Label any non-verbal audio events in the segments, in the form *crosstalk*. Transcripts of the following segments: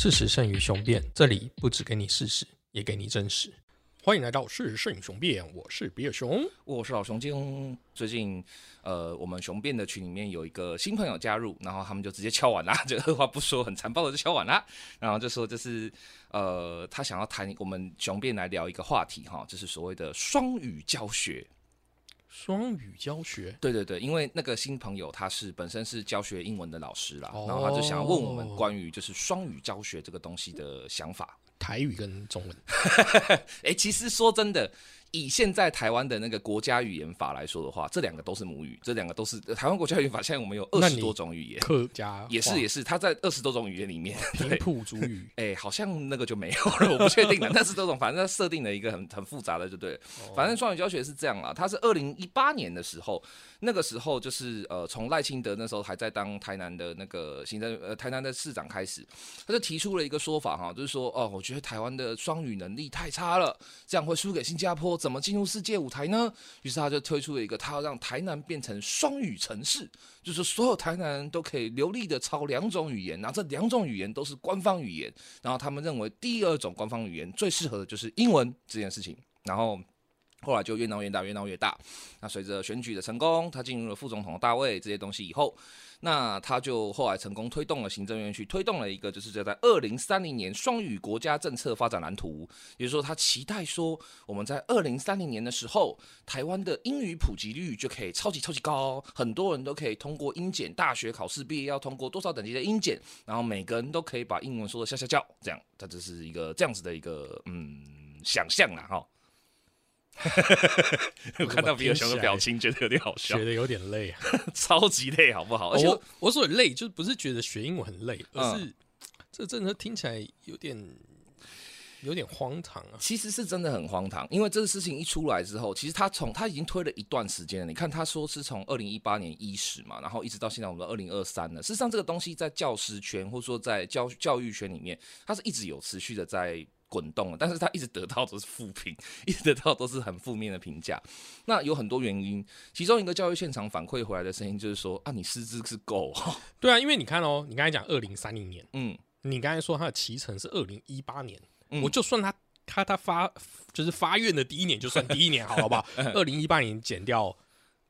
事实胜于雄辩，这里不只给你事实，也给你真实。欢迎来到事实胜于雄辩，我是比尔熊。我是老熊精。最近，呃，我们雄辩的群里面有一个新朋友加入，然后他们就直接敲碗啦，就 *laughs* 二话不说，很残暴的就敲碗啦，然后就说就是，呃，他想要谈我们雄辩来聊一个话题哈，就是所谓的双语教学。双语教学，对对对，因为那个新朋友他是本身是教学英文的老师啦，哦。然后他就想要问我们关于就是双语教学这个东西的想法。台语跟中文，*laughs* 哎、其实说真的，以现在台湾的那个国家语言法来说的话，这两个都是母语，这两个都是呃台湾国家语言法。现在我们有二十多种语言，客家也是也是，它在二十多种语言里面，*laughs* 平对。埔族语。*laughs* 哎、好像那个就没有了，我不确定了。*laughs* 但是这种反正它设定了一个很很复杂的，就对了。反正双语教学是这样啦，它是二零一八年的时候，那个时候就是呃，从赖清德那时候还在当台南的那个行政呃台南的市长开始，他就提出了一个说法哈，就是说哦，我觉得台湾的双语能力太差了，这样会输给新加坡，怎么进入世界舞台呢？于是他就推出了一个，他要让台南变成双语城市，就是所有台南人都可以流利的操两种语言，然后这两种语言都是官方语言，然后他们认为第二种官方语言最适合的就是英文这件事情，然后。后来就越闹越大，越闹越大。那随着选举的成功，他进入了副总统的大位这些东西以后，那他就后来成功推动了行政院去推动了一个，就是叫在二零三零年双语国家政策发展蓝图，也就是说，他期待说我们在二零三零年的时候，台湾的英语普及率就可以超级超级高，很多人都可以通过英检，大学考试毕业要通过多少等级的英检，然后每个人都可以把英文说的下下叫，这样，他这是一个这样子的一个嗯想象啦哈。*laughs* 我看到比尔熊的表情，觉得有点好笑觉得有点累啊！*laughs* 超级累，好不好？而且我我所谓累，就是不是觉得学英文很累，而嗯是这真的听起来有点有点荒唐啊！其实是真的很荒唐，因为这个事情一出来之后，其实他从他已经推了一段时间了。你看，他说是从二零一八年伊始嘛，然后一直到现在我们二零二三了。事实上，这个东西在教师圈或者说在教教育圈里面，它是一直有持续的在滚动了，但是他一直得到都是负评，*laughs* 一直得到都是很负面的评价。那有很多原因，其中一个教育现场反馈回来的声音就是说啊，你师资是够，*laughs* 对啊，因为你看哦，你刚才讲二零三零年，嗯，你刚才说他的期程是二零一八年，嗯。我就算他他他发就是发愿的第一年，就算第一年好了吧？*laughs* 二零一八年减掉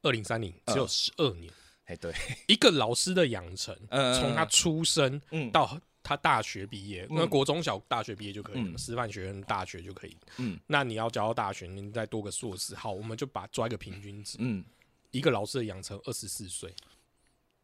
二零三零，只有十二年。哎，对，一个老师的养成，嗯。从他出生嗯。到他大学毕业，那国中小大学毕业就可以了，嗯。师范学院大学就可以。嗯。那你要教到大学，你再多个硕士，好，我们就把抓一个平均值，嗯。一个老师的养成二十四岁，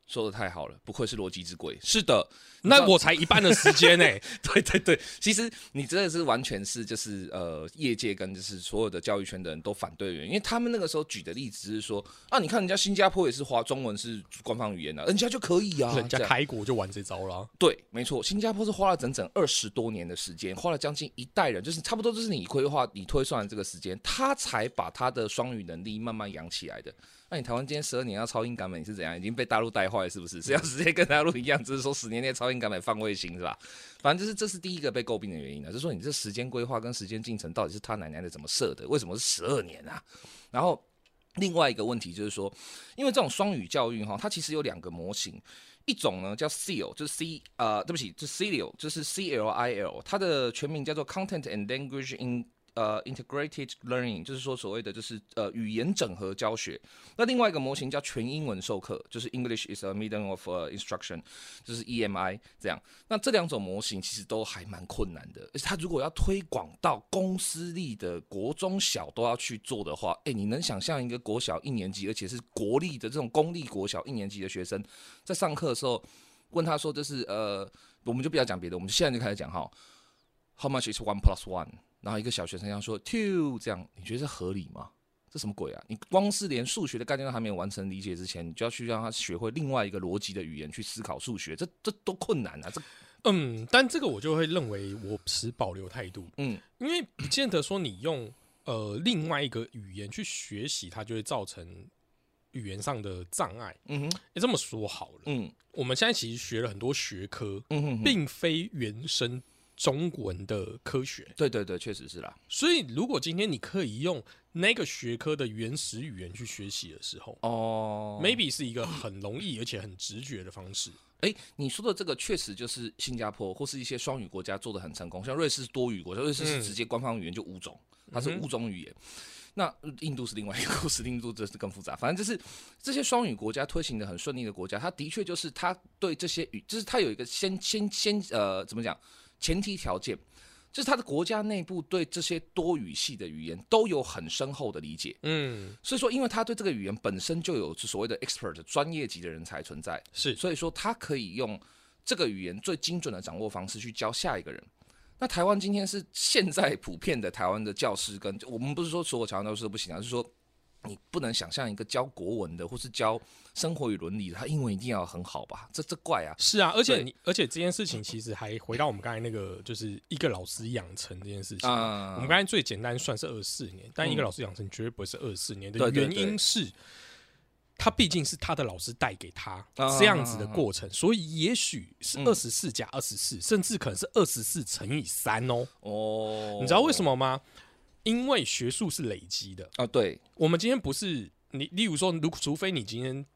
说的太好了，不愧是逻辑之鬼。是的，那我才一半的时间 *laughs* 呢、对对对，其实你真的是完全是就是呃，业界跟就是所有的教育圈的人都反对的原因，因为他们那个时候举的例子是说啊，你看人家新加坡也是华中文是官方语言啊，人家就可以啊，人家开国就玩这招了啊。对，没错，新加坡是花了整整二十多年的时间，花了将近一代人，就是差不多就是你规划、你推算的这个时间，他才把他的双语能力慢慢养起来的。那你台湾今天十二年要超英赶美，你是怎样？已经被大陆带坏是不是？是要直接跟大陆一样，只是说十年内超英赶美放卫星是吧？反正就是这是第一个被诟病的原因呢，就是说你这时间规划跟时间进程到底是他奶奶的怎么设的？为什么是十二年啊？然后另外一个问题就是说，因为这种双语教育哈，它其实有两个模型。一种呢叫 CIL，就是 C 呃，对不起，就是 CIL，就是 C L I L，它的全名叫做 Content and Language in 呃 Integrated Learning，就是说所谓的就是呃语言整合教学。那另外一个模型叫全英文授课，就是 English is a medium of、instruction，就是 EMI 这样。那这两种模型其实都还蛮困难的，而且它如果要推广到公私立的国中小都要去做的话，哎，你能想象一个国小一年级，而且是国立的这种公立国小一年级的学生，在上课的时候问他说，就是呃，我们就不要讲别的，我们现在就开始讲哈，How much is one plus one？然后一个小学生要说 two，这样你觉得这合理吗？这什么鬼啊！你光是连数学的概念都还没有完成理解之前，你就要去让他学会另外一个逻辑的语言去思考数学，这这都困难啊！这嗯，但这个我就会认为我持保留态度，嗯因为不见得说你用呃另外一个语言去学习，它就会造成语言上的障碍。嗯哼你这么说好了，嗯我们现在其实学了很多学科，嗯哼哼，并非原生中文的科学。对对对，确实是啦。所以，如果今天你可以用那个学科的原始语言去学习的时候、哦 m a y b e 是一个很容易而且很直觉的方式。哎，你说的这个确实就是新加坡或是一些双语国家做的很成功，像瑞士是多语国家，瑞士是直接官方语言就五种，它是五种语言。那印度是另外一个故事，印度这是更复杂。反正就是这些双语国家推行的很顺利的国家，它的确就是它对这些语，就是它有一个先先先呃怎么讲前提条件，就是他的国家内部对这些多语系的语言都有很深厚的理解。嗯，所以说，因为他对这个语言本身就有所谓的 expert 专业级的人才存在，是，所以说他可以用这个语言最精准的掌握方式去教下一个人。那台湾今天是现在普遍的台湾的教师，跟我们不是说所有台湾教师都不行啊，是说你不能想象一个教国文的或是教生活与伦理的，他英文一定要很好吧？这这怪啊！是啊，而且你而且这件事情其实还回到我们刚才那个，就是一个老师养成这件事情。我们刚才最简单算是二四年，但一个老师养成绝对不会是二四年的原因是。他毕竟是他的老师带给他这样子的过程，所以也许是二十四加二十四，甚至可能是二十四乘以三哦。哦，你知道为什么吗？因为学术是累积的啊。对，我们今天不是你，例如说，如除非你今天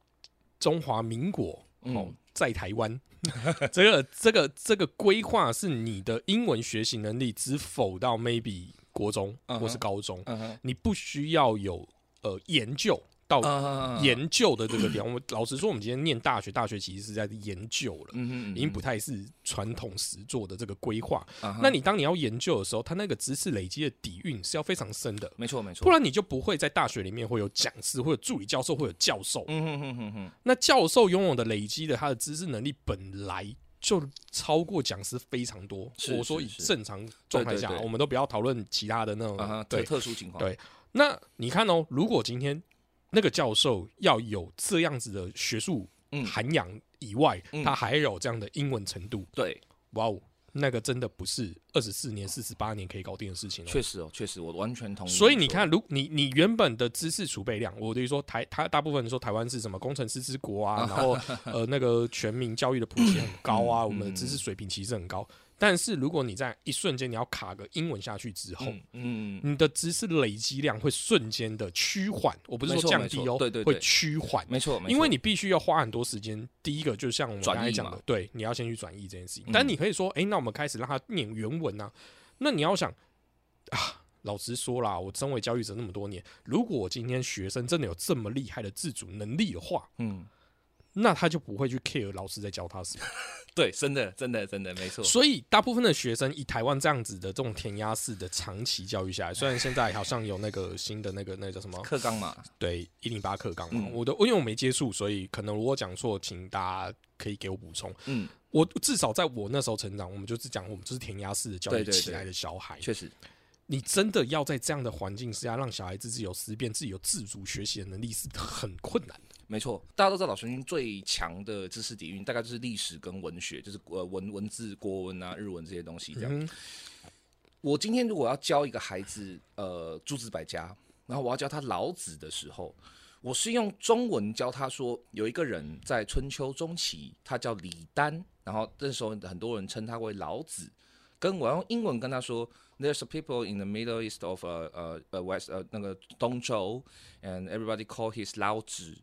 中华民国哦在台湾，*laughs* 这个这个这个规划是你的英文学习能力只否到 maybe 国中或是高中，你不需要有呃研究。到研究的这个点，我们老实说，我们今天念大学，大学其实是在研究了，已经不太是传统实做的这个规划。那你当你要研究的时候，他那个知识累积的底蕴是要非常深的，没错没错，不然你就不会在大学里面会有讲师，或者助理教授，会有教授。嗯哼哼哼哼。那教授拥有的累积的他的知识能力本来就超过讲师非常多。我说以正常状态下，我们都不要讨论其他的那种对特殊情况。对，那你看哦，如果今天。那个教授要有这样子的学术涵养以外，他还有这样的英文程度。对，哇哦，那个真的不是二十四年、四十八年可以搞定的事情。确实哦，确实，我完全同意。所以你看，如你你原本的知识储备量，我等于说台他大部分人说台湾是什么工程师之国啊，然后 *laughs* 呃那个全民教育的普及很高啊，我们的知识水平其实很高。但是如果你在一瞬间你要卡个英文下去之后，嗯，你的知识累积量会瞬间的趋缓，我不是说降低哦，对对，会趋缓，没错，因为你必须要花很多时间。第一个就像我们刚才讲的，对，你要先去转译这件事情。但你可以说，哎，那我们开始让他念原文啊。那你要想啊，老实说啦，我身为教育者那么多年，如果我今天学生真的有这么厉害的自主能力的话，嗯。那他就不会去 care 老师在教他什么，*laughs* 对，真的，真的，真的，没错。所以大部分的学生以台湾这样子的这种填鸭式的长期教育下来，虽然现在好像有那个新的那个那叫什么课纲嘛，对，一零八课纲嘛，我的因为我没接触，所以可能如果讲错，请大家可以给我补充。嗯，我至少在我那时候成长，我们就是讲我们就是填鸭式的教育起来的小孩，确实。你真的要在这样的环境之下，让小孩子自己有思辨、自己有自主学习的能力，是很困难的。没错，大家都知道老师最强的知识底蕴，大概就是历史跟文学，就是呃文文字、国文啊、日文这些东西。这样，我今天如果要教一个孩子呃诸子百家，然后我要教他老子的时候，我是用中文教他说，有一个人在春秋中期，他叫李丹，然后那时候很多人称他为老子，跟我用英文跟他说。There's a people in the Middle East of uh uh uh West 呃那个东周，and everybody call his 老子，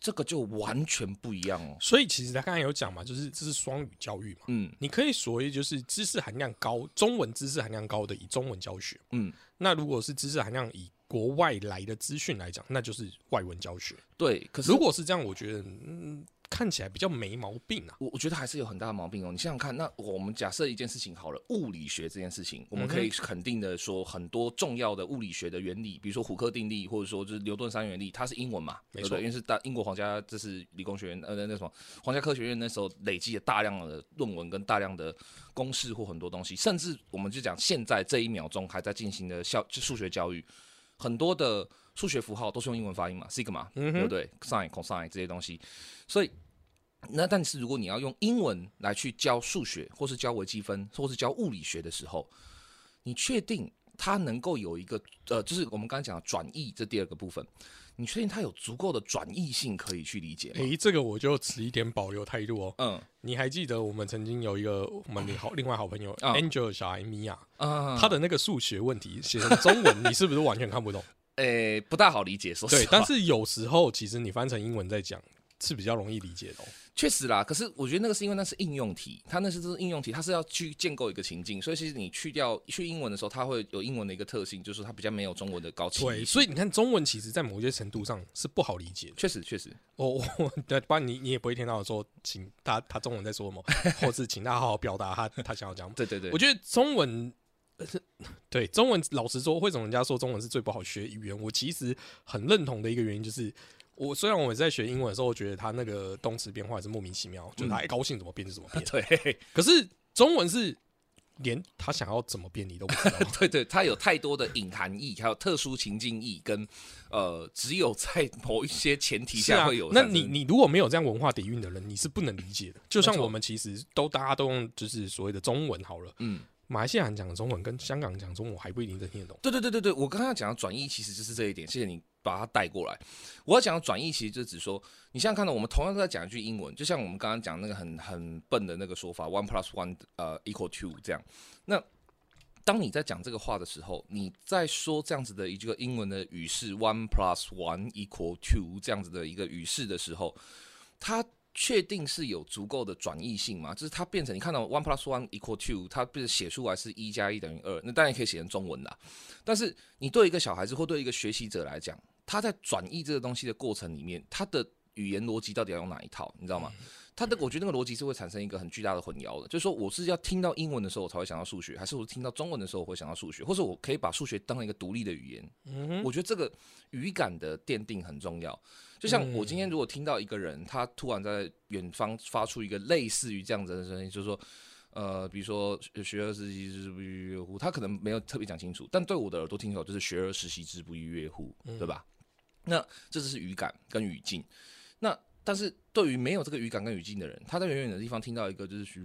这个就完全不一样哦。所以其实他刚才有讲嘛，就是这是双语教育嘛。嗯，你可以所谓就是知识含量高，中文知识含量高的以中文教学。嗯，那如果是知识含量以国外来的资讯来讲，那就是外文教学。对，可是如果是这样，我觉得嗯。看起来比较没毛病啊，我我觉得还是有很大的毛病哦。你想想看，那我们假设一件事情好了，物理学这件事情，我们可以肯定的说，很多重要的物理学的原理，比如说虎克定律，或者说就是牛顿三原理，它是英文嘛？没错，因为是大英国皇家，这是理工学院呃那什么皇家科学院那时候累积了大量的论文跟大量的公式或很多东西，甚至我们就讲现在这一秒钟还在进行的校数学教育，很多的数学符号都是用英文发音嘛，sigma 对不对？sin、cosine 这些东西，所以。那但是如果你要用英文来去教数学，或是教微积分，或是教物理学的时候，你确定它能够有一个呃，就是我们刚才讲的转译这第二个部分，你确定它有足够的转译性可以去理解？诶，这个我就持一点保留态度哦。嗯，你还记得我们曾经有一个我们好另外好朋友 Angel 小孩米娅，他的那个数学问题写成中文，*laughs* 你是不是完全看不懂？诶，不大好理解，说对，但是有时候其实你翻成英文在讲。是比较容易理解的、哦。确实啦，可是我觉得那个是因为那是应用题，它那是这是应用题，它是要去建构一个情境，所以其实你去掉去英文的时候，它会有英文的一个特性，就是它比较没有中文的高起。对，所以你看，中文其实在某些程度上是不好理解的。确实确实，我我 *laughs* 对，不然你你也不会听到说，请他他中文在说什么，*laughs* 或是请他好好表达他他想要讲。对对对，我觉得中文，呃 *laughs* 对中文，老实说，为什么人家说中文是最不好学语言？我其实很认同的一个原因就是。我虽然我在学英文的时候，我觉得他那个动词变化也是莫名其妙，就是他爱高兴怎么变就怎么变。*laughs* 对可是中文是连他想要怎么变你都不知道。*laughs* 对对，它有太多的隐含义，还有特殊情境义，跟呃，只有在某一些前提是啊下会有，那你你如果没有这样文化底蕴的人，你是不能理解的。就像我们其实都大家都用就是所谓的中文好了，嗯。马来西亚人讲的中文跟香港人讲中文，我还不一定能听得懂。对对对对对，我刚刚讲的转译其实就是这一点，谢谢你把它带过来。我要讲的转译其实就只说，你现在看到我们同样都在讲一句英文，就像我们刚刚讲那个很很笨的那个说法，one plus one 呃 equal two 这样。那当你在讲这个话的时候，你在说这样子的一个英文的语式 one plus one equal two 这样子的一个语式的时候，它确定是有足够的转译性吗？就是它变成你看到 one plus one equal two，它不是写出来是一加一等于二，那当然可以写成中文啦。但是你对一个小孩子或对一个学习者来讲，他在转译这个东西的过程里面，他的语言逻辑到底要用哪一套？你知道吗？他的我觉得那个逻辑是会产生一个很巨大的混淆的，就是说我是要听到英文的时候我才会想到数学，还是我听到中文的时候我会想到数学，或者我可以把数学当成一个独立的语言？嗯我觉得这个语感的奠定很重要。就像我今天如果听到一个人，他突然在远方发出一个类似于这样子的声音，就是说，呃，比如说学而时习之不亦乐乎，他可能没有特别讲清楚，但对我的耳朵听起来就是学而时习之不亦乐乎，对吧？那这就是语感跟语境。那但是对于没有这个语感跟语境的人，他在远远的地方听到一个就是嘘，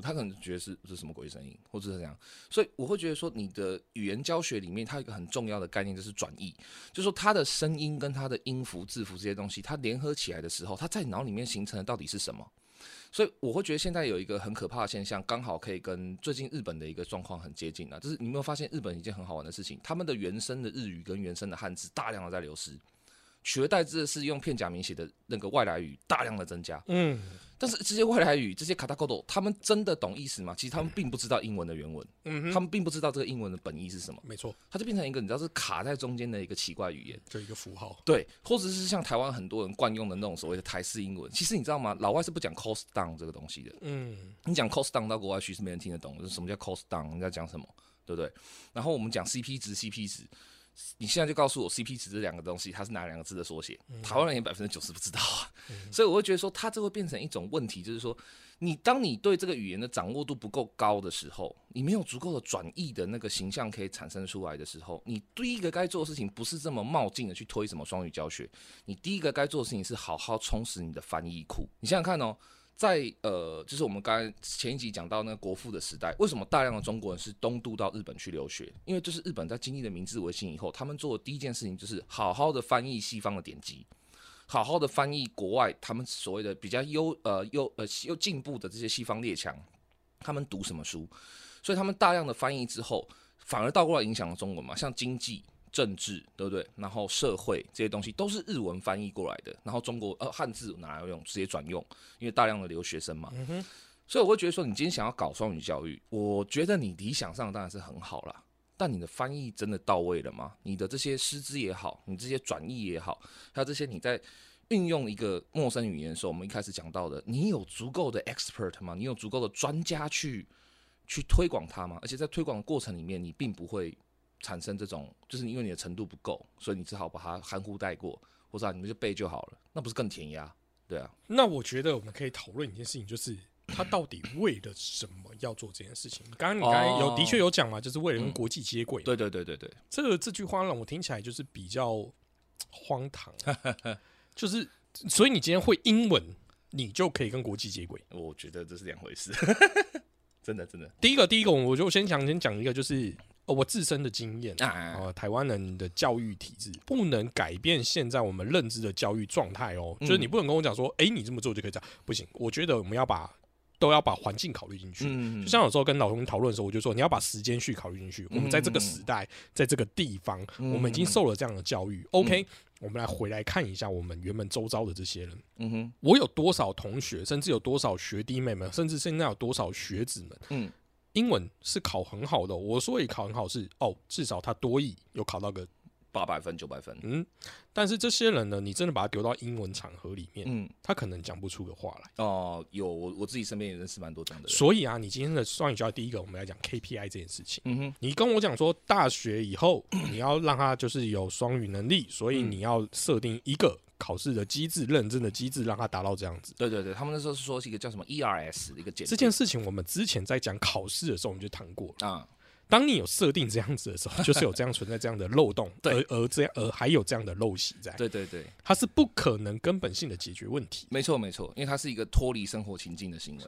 他可能觉得是是什么鬼声音，或者是这样。所以我会觉得说，你的语言教学里面，它有一个很重要的概念就是转译，就是说它的声音跟它的音符、字符这些东西，它联合起来的时候，它在脑里面形成的到底是什么？所以我会觉得现在有一个很可怕的现象，刚好可以跟最近日本的一个状况很接近啊，就是你有没有发现日本一件很好玩的事情，他们的原生的日语跟原生的汉字大量的在流失。取而代之的是用片假名写的那个外来语大量的增加，嗯但是这些外来语、这些卡塔科多，他们真的懂意思吗？其实他们并不知道英文的原文，嗯哼，他们并不知道这个英文的本意是什么，没错，它就变成一个你知道是卡在中间的一个奇怪语言。就一个符号。对，或者是像台湾很多人惯用的那种所谓的台式英文，其实你知道吗？老外是不讲 cost down 这个东西的。嗯，你讲 cost down 到国外去是没人听得懂，就是什么叫 cost down，你在讲什么，对不对？然后我们讲 CP 值，CP 值，你现在就告诉我 CP 值这两个东西，它是哪两个字的缩写？台湾人也百分之九十不知道啊，所以我会觉得说，它这会变成一种问题，就是说，你当你对这个语言的掌握度不够高的时候，你没有足够的转译的那个形象可以产生出来的时候，你第一个该做的事情不是这么冒进的去推什么双语教学，你第一个该做的事情是好好充实你的翻译库。你想想看哦。在呃，就是我们刚才前一集讲到那个国父的时代，为什么大量的中国人是东渡到日本去留学？因为就是日本在经历了明治维新以后，他们做的第一件事情就是好好的翻译西方的典籍，好好的翻译国外他们所谓的比较优呃优呃又进步的这些西方列强，他们读什么书，所以他们大量的翻译之后，反而倒过来影响了中文嘛，像经济。政治对不对？然后社会这些东西都是日文翻译过来的，然后中国呃汉字哪来用，直接转用，因为大量的留学生嘛。所以我会觉得说，你今天想要搞双语教育，我觉得你理想上当然是很好啦，但你的翻译真的到位了吗？你的这些师资也好，你这些转译也好，还有这些你在运用一个陌生语言的时候，我们一开始讲到的，你有足够的 expert 吗？你有足够的专家去去推广它吗？而且在推广的过程里面，你并不会。产生这种，就是因为你的程度不够，所以你只好把它含糊带过，或者、啊、你们就背就好了，那不是更填鸭？对啊。那我觉得我们可以讨论一件事情，就是他到底为了什么要做这件事情？刚刚你刚才有、哦的确有讲嘛，就是为了跟国际接轨、对对对对对，这个这句话让我听起来就是比较荒唐，*laughs* 就是所以你今天会英文，你就可以跟国际接轨。我觉得这是两回事，*laughs* 真的真的第一个，第一个，我就先想先讲一个，就是、呃我自身的经验。啊，呃，台湾人的教育体制不能改变现在我们认知的教育状态哦，嗯就是你不能跟我讲说，哎、你这么做就可以这样，不行。我觉得我们要把都要把环境考虑进去。嗯，就像有时候跟老公讨论的时候，我就说你要把时间序考虑进去。我们在这个时代，在这个地方，嗯我们已经受了这样的教育。OK，我们来回来看一下我们原本周遭的这些人。嗯哼，我有多少同学，甚至有多少学弟妹们，甚至现在有多少学子们，嗯，英文是考很好的、我说也考很好是哦，至少他多译有考到个八百分九百分，嗯，但是这些人呢，你真的把他丢到英文场合里面，嗯，他可能讲不出个话来。哦，有我我自己身边也认识蛮多这样的人，所以啊，你今天的双语教育，第一个我们来讲 KPI 这件事情。嗯哼，你跟我讲说，大学以后 *clears throat* 你要让他就是有双语能力，所以嗯你要设定一个考试的机制、认证的机制，让他达到这样子。对对对，他们那时候是说是一个叫什么 ERS 的一个检这件事情我们之前在讲考试的时候，我们就谈过了。啊，当你有设定这样子的时候，*laughs* 就是有这样存在这样的漏洞，而而这样而还有这样的陋习在，对对对，它是不可能根本性的解决问题。没错没错，因为它是一个脱离生活情境的行为，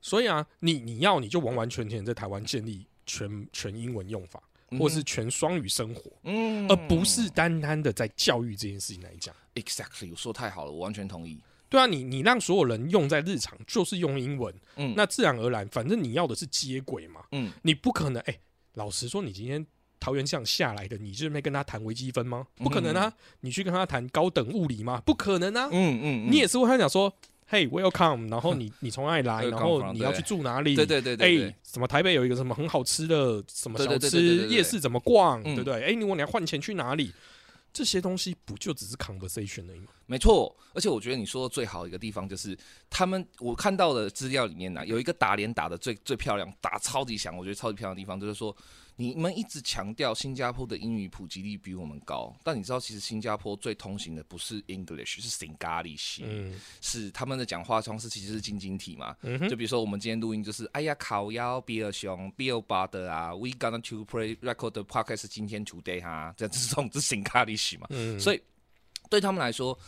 所以啊，你你要你就完完全全在台湾建立全全英文用法，或是全双语生活，嗯，而不是单单的在教育这件事情来讲。exactly，我说太好了，我完全同意，对啊，你你让所有人用在日常就是用英文，嗯。那自然而然，反正你要的是接轨嘛，嗯，你不可能哎、老实说，你今天桃园这样下来的，你就没跟他谈微积分吗？不可能啊！你去跟他谈高等物理吗？不可能啊！嗯嗯，你也是会跟他讲说，嘿，welcome，然后你 *laughs* 你从哪里来，然后你要去住哪里？对对对对哎对，，什么台北有一个什么很好吃的什么对小吃，夜市怎么逛，嗯对不对？哎，如果你要换钱去哪里？这些东西不就只是 conversation 而已吗？没错，而且我觉得你说的最好的一个地方就是，他们我看到的资料里面呢、有一个打脸打的最最漂亮，打超级响，我觉得超级漂亮的地方就是说，你们一直强调新加坡的英语普及率比我们高，但你知道其实新加坡最通行的不是 English，是 Singlish，、嗯是他们的讲话方式其实是晶晶体嘛。嗯就比如说我们今天录音就是，哎呀，烤腰比尔熊比尔巴的啊，We gonna to play record the podcast 今天 today 哈，这这是这种是 Singlish 嘛。嗯，所以对他们来说，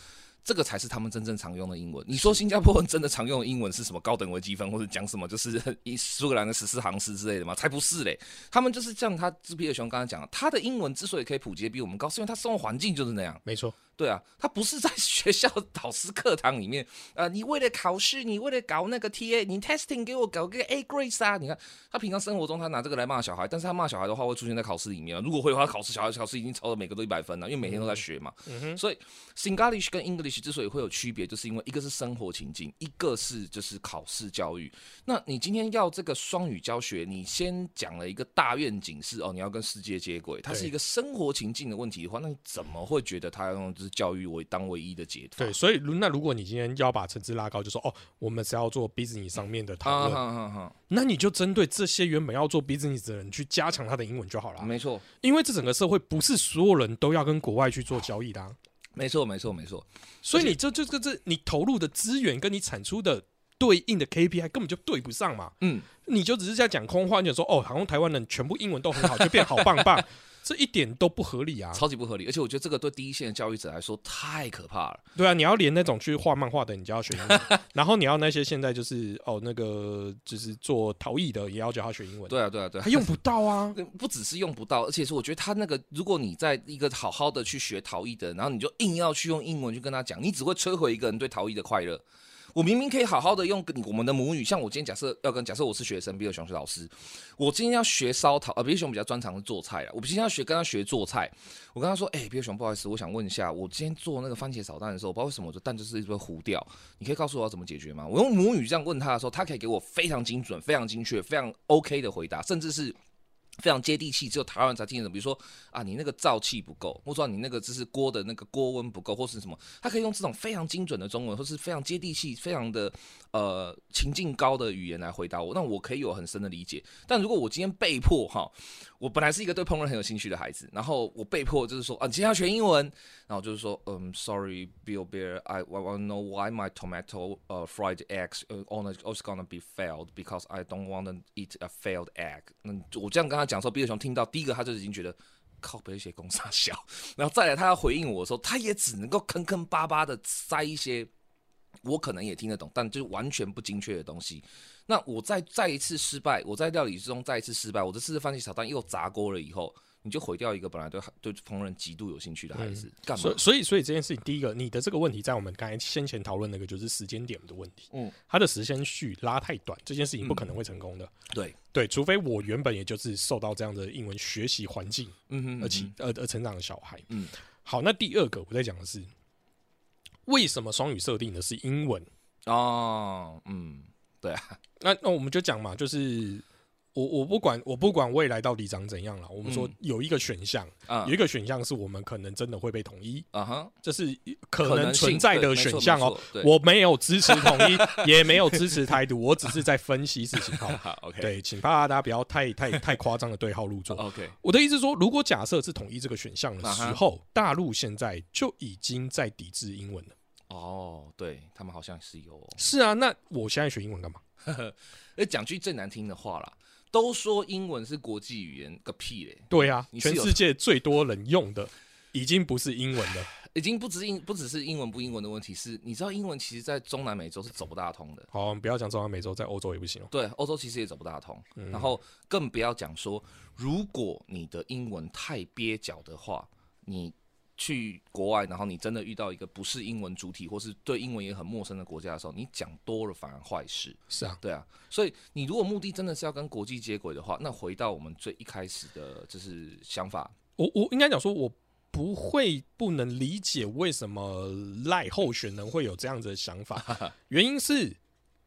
这个才是他们真正常用的英文。你说新加坡人真的常用的英文是什么？高等微积分或者讲什么就是一苏格兰的十四行诗之类的吗？才不是嘞！他们就是像他志皮尔熊刚才讲的，他的英文之所以可以普及比我们高，是因为他生活环境就是那样。没错，对啊，他不是在 *laughs* 学校导师课堂里面，呃，你为了考试，你为了搞那个 TA，你 testing 给我搞个 A grade 啊！你看他平常生活中他拿这个来骂小孩，但是他骂小孩的话会出现在考试里面啊。如果会的话，考试小孩考试已经超了每个都一百分了，因为每天都在学嘛。所以 Singlish 跟 English 之所以会有区别，就是因为一个是生活情境，一个是就是考试教育。那你今天要这个双语教学，你先讲了一个大愿景是哦，你要跟世界接轨，它是一个生活情境的问题的话，那你怎么会觉得他要用就是教育为当唯一的解法？对，所以如那如果你今天要把层次拉高，就说哦，我们是要做 business 上面的讨啊，论，那你就针对这些原本要做 business 的人去加强他的英文就好了。没错，因为这整个社会不是所有人都要跟国外去做交易的、啊，没错，没错，没错。所以你这这这这你投入的资源跟你产出的对应的 KPI 根本就对不上嘛。嗯，你就只是在讲空话，你就说哦，好像台湾人全部英文都很好，就变好棒棒，*laughs* 这一点都不合理啊。超级不合理，而且我觉得这个对第一线的教育者来说太可怕了。对啊，你要连那种去画漫画的，你就要学英文，*laughs* 然后你要那些现在就是哦那个就是做陶艺的，也要教他学英文，对啊，对啊，对啊他。用不到啊。*laughs* 不只是用不到，而且是我觉得他那个，如果你在一个好好的去学陶艺的，然后你就硬要去用英文去跟他讲，你只会摧毁一个人对陶艺的快乐。我明明可以好好的用跟我们的母语，像我今天假设要跟假设我是学生，比尔熊是老师，我今天要学烧陶，呃，比尔熊比较专长是做菜啊，我今天要学跟他学做菜，我跟他说，哎、比尔熊不好意思，我想问一下，我今天做那个番茄炒蛋的时候，我不知道为什么我的蛋就是一直会糊掉，你可以告诉我要怎么解决吗？我用母语这样问他的时候，他可以给我非常精准、非常精确、非常 OK 的回答，甚至是。非常接地气，只有台湾才听得懂。比如说啊，你那个燥气不够，或者说你那个就是锅的那个锅温不够，或是什么，他可以用这种非常精准的中文，或是非常接地气、非常的呃情境高的语言来回答我，那我可以有很深的理解。但如果我今天被迫哈，我本来是一个对烹饪很有兴趣的孩子，然后我被迫就是说啊，你今天要学英文，然后就是说嗯，sorry Bill Bear，I want to know why my tomato 呃、fried eggs 呃 on is gonna be failed because I don't want to eat a failed egg。那我这样跟他讲的时候，比尔熊听到第一个他就已经觉得。靠北写公杀小，然后再来他要回应我的时候，他也只能够坑坑巴巴的塞一些我可能也听得懂，但就是完全不精确的东西。那我再再一次失败，我在料理之中再一次失败，我这次番茄炒蛋又砸锅了以后，你就毁掉一个本来对对烹饪极度有兴趣的孩子，干嘛所以？所以所以这件事情，第一个，你的这个问题在我们刚才先前讨论那个就是时间点的问题，嗯，它的时间序拉太短，这件事情不可能会成功的。对，对，除非我原本也就是受到这样的英文学习环境嗯哼而且而而成长的小孩。嗯，好，那第二个我在讲的是，为什么双语设定的是英文？哦，嗯，对啊，那那我们就讲嘛，就是我我不管我不管未来到底长怎样了，我们说嗯有一个选项，啊有一个选项是我们可能真的会被统一，啊哈，这是可能可能性存在的选项哦。没错对我没有支持统一，也没有支持台独，我只是在分析事情。好，好，OK，对，请怕大家不要太太太夸张的对号入座。，OK，我的意思是说，如果假设是统一这个选项的时啊候，大陆现在就已经在抵制英文了。哦，对他们好像是有哦。是啊，那我现在学英文干嘛？*laughs* 哎，讲句最难听的话啦，都说英文是国际语言，个屁嘞！对啊，全世界最多人用的已经不是英文了。已经不只英不只是英文不英文的问题，是你知道英文其实在中南美洲是走不大通的。好，我们不要讲中南美洲，在欧洲也不行哦。对，欧洲其实也走不大通，嗯然后更不要讲说，如果你的英文太蹩脚的话，你去国外，然后你真的遇到一个不是英文主体或是对英文也很陌生的国家的时候，你讲多了反而坏事。是啊，对啊，所以你如果目的真的是要跟国际接轨的话，那回到我们最一开始的就是想法，我我应该讲说，我不会不能理解为什么赖候选人会有这样子的想法，原因是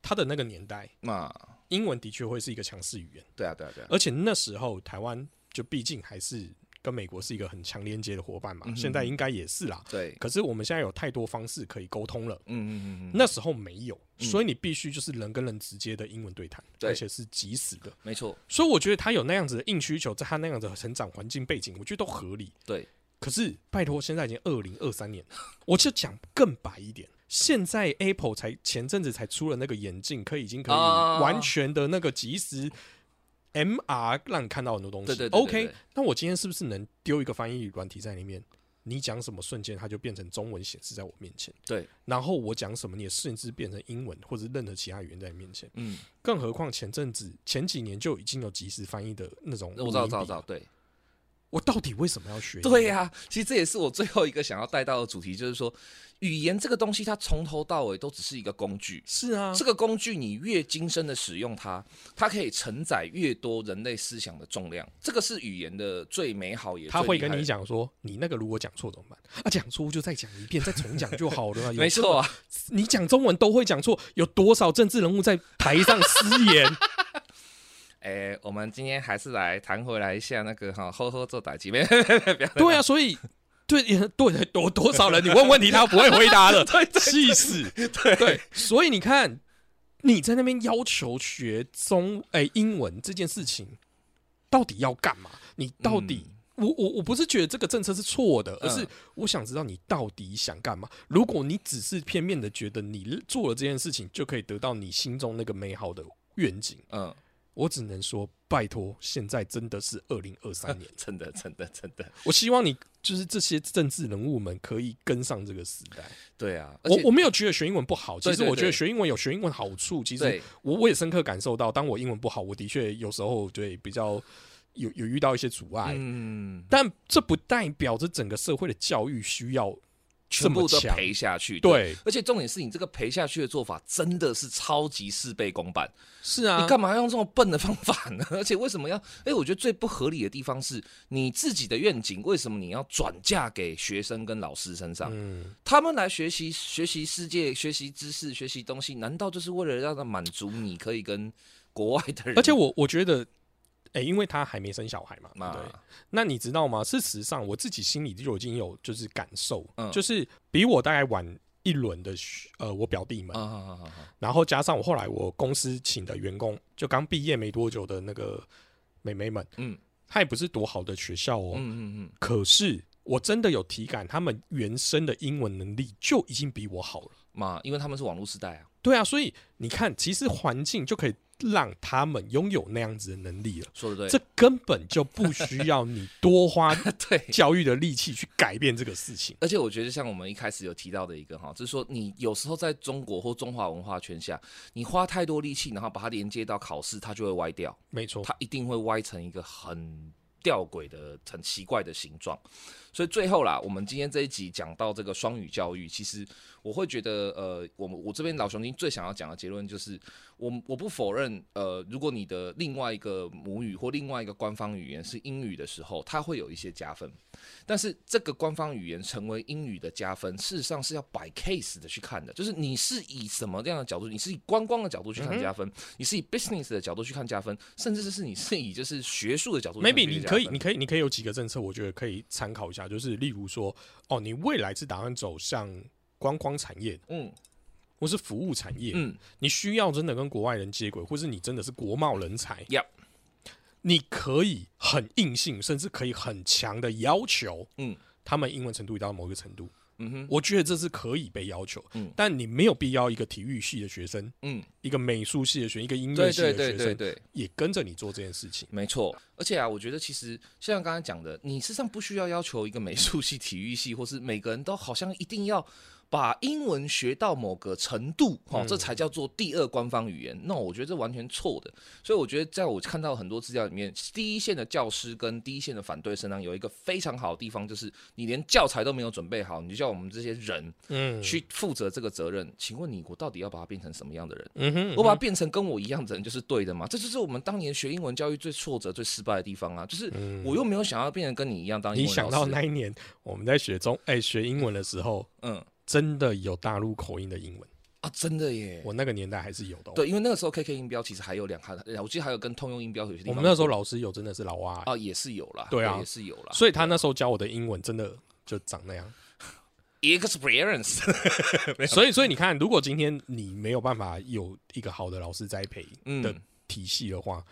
他的那个年代，那英文的确会是一个强势语言，对啊，对啊，对啊，而且那时候台湾就毕竟还是跟美国是一个很强连接的伙伴嘛，嗯现在应该也是啦。对，可是我们现在有太多方式可以沟通了，嗯嗯嗯嗯，那时候没有，嗯所以你必须就是人跟人直接的英文对谈，对而且是及时的。没错，所以我觉得他有那样子的硬需求，在他那样子的成长环境背景，我觉得都合理。对，可是拜托，现在已经二零二三年了，我就讲更白一点，现在 Apple 才前阵子才出了那个眼镜，可以已经可以啊完全的那个及时 MR 让你看到很多东西。对对对对 OK，那我今天是不是能丢一个翻译软体在里面？你讲什么瞬间，它就变成中文显示在我面前。对，然后我讲什么，你也甚至变成英文或者任何其他语言在你面前。嗯，更何况前阵子前几年就已经有即时翻译的那种，我知道，知道，知道，。对。我到底为什么要学？对呀、其实这也是我最后一个想要带到的主题，就是说，语言这个东西，它从头到尾都只是一个工具。是啊，这个工具你越精深的使用它，它可以承载越多人类思想的重量。这个是语言的最美好也他会跟你讲说，你那个如果讲错怎么办？啊，讲错就再讲一遍，再重讲就好了 *laughs* 没错啊，你讲中文都会讲错，有多少政治人物在台上 *laughs* 失言？哎、我们今天还是来谈回来一下那个哈，呵呵做打击，别对啊，所以对也对多多少人你问问题他不会回答的，气死。对对，所以你看你在那边要求学中哎、英文这件事情，到底要干嘛？你到底？我我我不是觉得这个政策是错的，而是嗯我想知道你到底想干嘛。如果你只是片面的觉得你做了这件事情就可以得到你心中那个美好的愿景，嗯，我只能说拜托，现在真的是二零二三年，真的，真的，真的，我希望你就是这些政治人物们可以跟上这个时代。对啊，我我没有觉得学英文不好，其实我觉得学英文有学英文好处。其实我我也深刻感受到，当我英文不好，我的确有时候对比较有有遇到一些阻碍，嗯，但这不代表着整个社会的教育需要这全部都。赔下去，对，而且重点是你这个赔下去的做法真的是超级事倍功半。是啊，你干嘛要用这么笨的方法呢？*laughs* 而且为什么要？哎、我觉得最不合理的地方是你自己的愿景，为什么你要转嫁给学生跟老师身上？嗯，他们来学习学习世界、学习知识、学习东西，难道就是为了让他满足你可以跟国外的人？而且我我觉得，哎、因为他还没生小孩嘛，嘛对。那你知道吗？事实上，我自己心里就已经有就是感受，嗯就是比我大概晚一轮的学呃，我表弟们，然后加上我后来我公司请的员工，就刚毕业没多久的那个妹妹们，嗯她也不是多好的学校哦，嗯嗯嗯，可是我真的有体感，他们原生的英文能力就已经比我好了。嘛，因为他们是网络时代啊，对啊，所以你看，其实环境就可以让他们拥有那样子的能力了。说的对，这根本就不需要你多花 *laughs* 对。教育的力气去改变这个事情。而且我觉得，像我们一开始有提到的一个哈，就是说你有时候在中国或中华文化圈下，你花太多力气，然后把它连接到考试，它就会歪掉，没错，它一定会歪成一个很吊诡的、很奇怪的形状。所以最后啦，我们今天这一集讲到这个双语教育，其实我会觉得，呃，我们我这边老熊精最想要讲的结论就是，我我不否认，呃，如果你的另外一个母语或另外一个官方语言是英语的时候，它会有一些加分。但是这个官方语言成为英语的加分，事实上是要摆 case 的去看的，就是你是以什么样的角度，你是以观光的角度去看加分，你是以 business 的角度去看加分，甚至是你是以就是学术的角度。maybe 你可以，你可以，你可以有几个政策，我觉得可以参考一下，就是例如说，哦，你未来是打算走向观光产业，嗯，或是服务产业，嗯，你需要真的跟国外人接轨，或是你真的是国贸人才，要。你可以很硬性，甚至可以很强的要求，嗯，他们英文程度到某一个程度，嗯哼，我觉得这是可以被要求，嗯，但你没有必要一个体育系的学生，嗯，一个美术系的学生，一个音乐系的学生，对，也跟着你做这件事情，没错。而且啊，我觉得其实像刚才讲的，你实际上不需要要求一个美术系、体育系，或是每个人都好像一定要。把英文学到某个程度，哈，这才叫做第二官方语言。那我觉得这完全错的。所以我觉得，在我看到很多资料里面，第一线的教师跟第一线的反对声浪有一个非常好的地方，就是你连教材都没有准备好，你就叫我们这些人，嗯，去负责这个责任。请问你，我到底要把它变成什么样的人？嗯哼，我把它变成跟我一样的人，就是对的吗？这就是我们当年学英文教育最挫折、最失败的地方啊！就是我又没有想要变成跟你一样当。你想到那一年我们在学中哎学英文的时候，嗯。真的有大陆口音的英文啊！真的耶！我那个年代还是有的。对，因为那个时候 KK 音标其实还有两行，我记得还有跟通用音标有些地方。我们那时候老师有真的是老蛙啊，也是有啦。对啊，也是有啦。所以他那时候教我的英文真的就长那样。Experience。*laughs* 所以，所以你看，如果今天你没有办法有一个好的老师栽培的体系的话。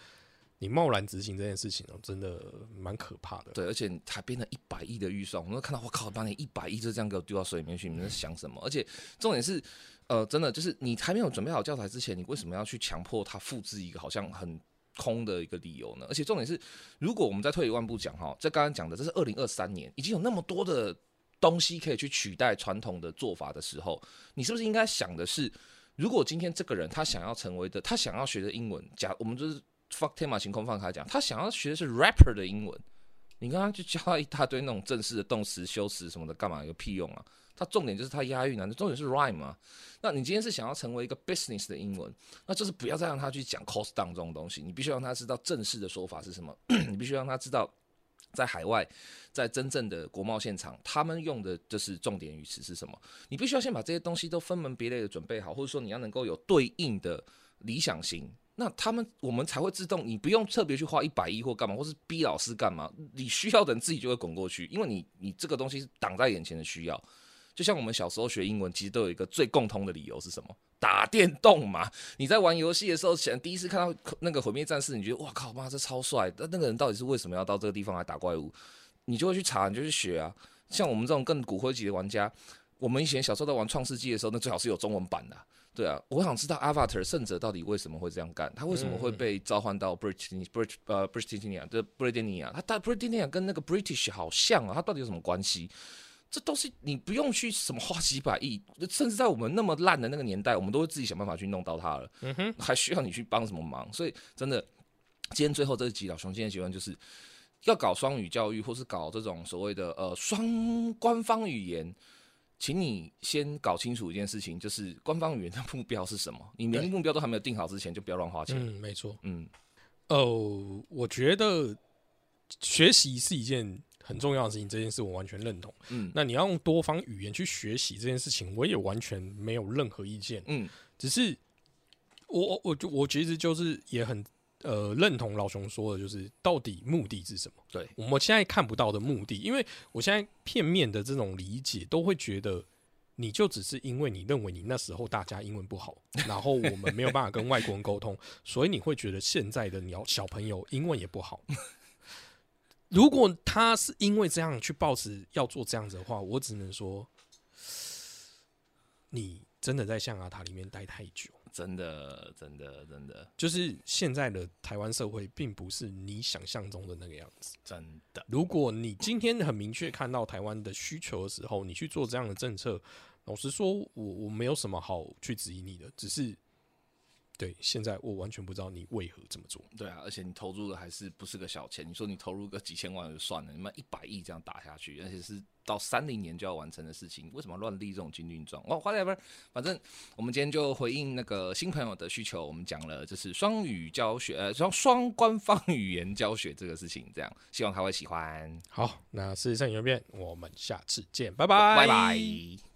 你贸然执行这件事情哦，真的蛮可怕的。对，而且还变成一百亿的预算，我们看到我靠，把你一百亿就这样给我丢到水里面去，你们在想什么？而且重点是，呃，真的就是你还没有准备好教材之前，你为什么要去强迫他复制一个好像很空的一个理由呢？而且重点是，如果我们再退一万步讲哈，在刚刚讲的这是二零二三年，已经有那么多的东西可以去取代传统的做法的时候，你是不是应该想的是，如果今天这个人他想要成为的，他想要学的英文，假我们就是。Fuck 天马行空放开讲，他想要学的是 rapper 的英文，你刚刚就教他一大堆那种正式的动词、修辞什么的，干嘛有屁用啊？他重点就是他押韵啊，重点是 rhyme 啊。那你今天是想要成为一个 business 的英文，那就是不要再让他去讲 cost down 这种东西，你必须让他知道正式的说法是什么，*clears throat* 你必须让他知道在海外，在真正的国贸现场，他们用的就是重点语词是什么。你必须要先把这些东西都分门别类的准备好，或者说你要能够有对应的理想型。那他们我们才会自动，你不用特别去花一百亿或干嘛，或是逼老师干嘛，你需要的人自己就会滚过去，因为你你这个东西是挡在眼前的需要。就像我们小时候学英文，其实都有一个最共通的理由是什么？打电动嘛。你在玩游戏的时候，想第一次看到那个毁灭战士，你觉得哇靠妈这超帅，那那个人到底是为什么要到这个地方来打怪物？你就会去查，你就去学啊。像我们这种更骨灰级的玩家，我们以前小时候在玩创世纪的时候，那最好是有中文版的。对啊，我想知道 Avatar 圣者到底为什么会这样干？他为什么会被召唤到 British Brit 呃 Britannia 的 Britannia？他但 Britannia 跟那个 British 好像啊，他到底有什么关系？这都是你不用去什么花几百亿，甚至在我们那么烂的那个年代，我们都会自己想办法去弄到它了。嗯哼，还需要你去帮什么忙？所以真的，今天最后这集老熊今天结论就是要搞双语教育，或是搞这种所谓的呃双官方语言。请你先搞清楚一件事情，就是官方语言的目标是什么。*laughs* 你连目标都还没有定好之前，就不要乱花钱。嗯，没错。嗯，哦，我觉得学习是一件很重要的事情，这件事我完全认同。嗯，那你要用多方语言去学习这件事情，我也完全没有任何意见。嗯，只是我我我就我其实就是也很。呃，认同老熊说的，就是到底目的是什么？对我们现在看不到的目的，因为我现在片面的这种理解，都会觉得你就只是因为你认为你那时候大家英文不好，然后我们没有办法跟外国人沟通，所以你会觉得现在的鸟小朋友英文也不好。*laughs* 如果他是因为这样去抱持要做这样子的话，我只能说，你真的在象牙塔里面待太久。真的，真的，真的，就是现在的台湾社会，并不是你想象中的那个样子。真的，如果你今天很明确看到台湾的需求的时候，你去做这样的政策，老实说，我我没有什么好去质疑你的，只是对，现在我完全不知道你为何这么做。对啊，而且你投入的还是不是个小钱？你说你投入个几千万就算了，你们一百亿这样打下去，而且是到三零年就要完成的事情，为什么乱立这种军令状？哦，花在不是，反正我们今天就回应那个新朋友的需求，我们讲了就是双语教学，呃，双双官方语言教学这个事情，这样希望他会喜欢。好，那事实上有变，我们下次见，拜拜拜拜。